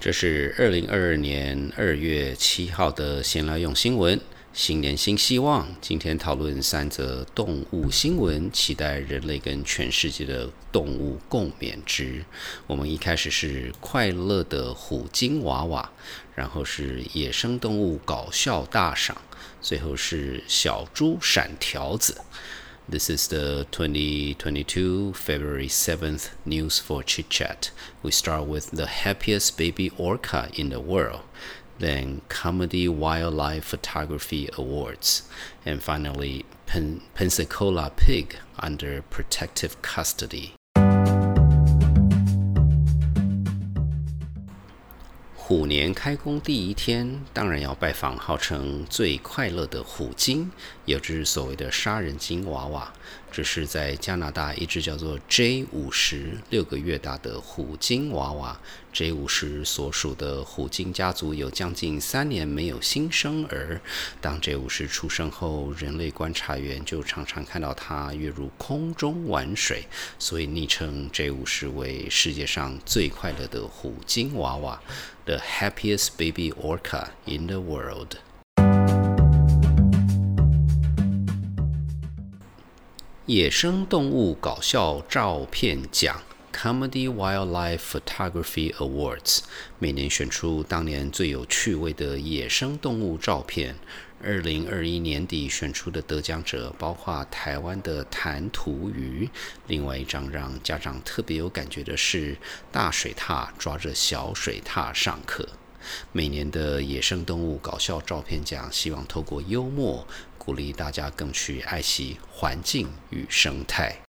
这是二零二二年二月七号的闲聊用新闻，新年新希望。今天讨论三则动物新闻，期待人类跟全世界的动物共勉之。我们一开始是快乐的虎鲸娃娃，然后是野生动物搞笑大赏，最后是小猪闪条子。This is the 2022 February 7th news for Chit Chat. We start with the happiest baby orca in the world, then Comedy Wildlife Photography Awards, and finally Pen- Pensacola pig under protective custody. 虎年开工第一天，当然要拜访号称最快乐的虎鲸，也就是所谓的杀人鲸娃娃。这是在加拿大一只叫做 J 五十六个月大的虎鲸娃娃。J 五十所属的虎鲸家族有将近三年没有新生儿。当 J 五十出生后，人类观察员就常常看到它跃入空中玩水，所以昵称 J 五十为世界上最快乐的虎鲸娃娃 ，The happiest baby orca in the world。野生动物搞笑照片奖 （Comedy Wildlife Photography Awards） 每年选出当年最有趣味的野生动物照片。二零二一年底选出的得奖者包括台湾的弹涂鱼。另外一张让家长特别有感觉的是大水獭抓着小水獭上课。每年的野生动物搞笑照片奖，希望透过幽默。鼓励大家更去爱惜环境与生态。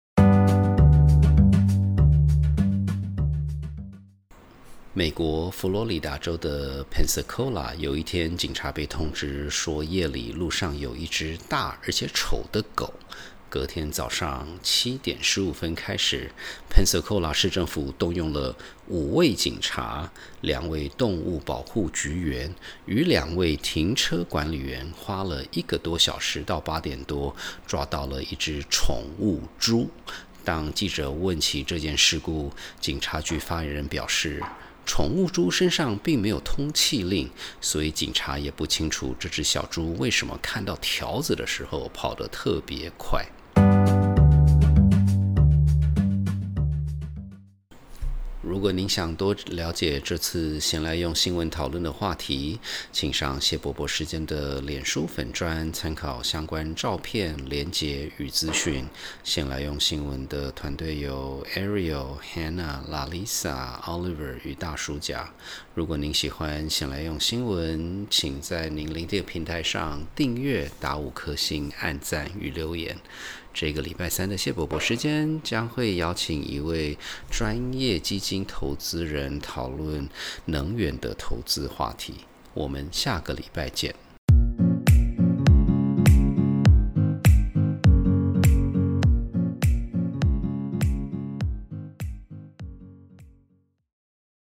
美国佛罗里达州的 Pensacola 有一天，警察被通知说，夜里路上有一只大而且丑的狗。隔天早上七点十五分开始，Pensacola 市政府动用了五位警察、两位动物保护局员与两位停车管理员，花了一个多小时到八点多，抓到了一只宠物猪。当记者问起这件事故，警察局发言人表示，宠物猪身上并没有通气令，所以警察也不清楚这只小猪为什么看到条子的时候跑得特别快。如果您想多了解这次闲来用新闻讨论的话题，请上谢伯伯时间的脸书粉专参考相关照片、连结与资讯。闲来用新闻的团队有 Ariel、Hannah、Lalisa、Oliver 与大叔甲。如果您喜欢闲来用新闻，请在您聆听平台上订阅、打五颗星、按赞与留言。这个礼拜三的谢伯伯时间将会邀请一位专业基金投资人讨论能源的投资话题。我们下个礼拜见。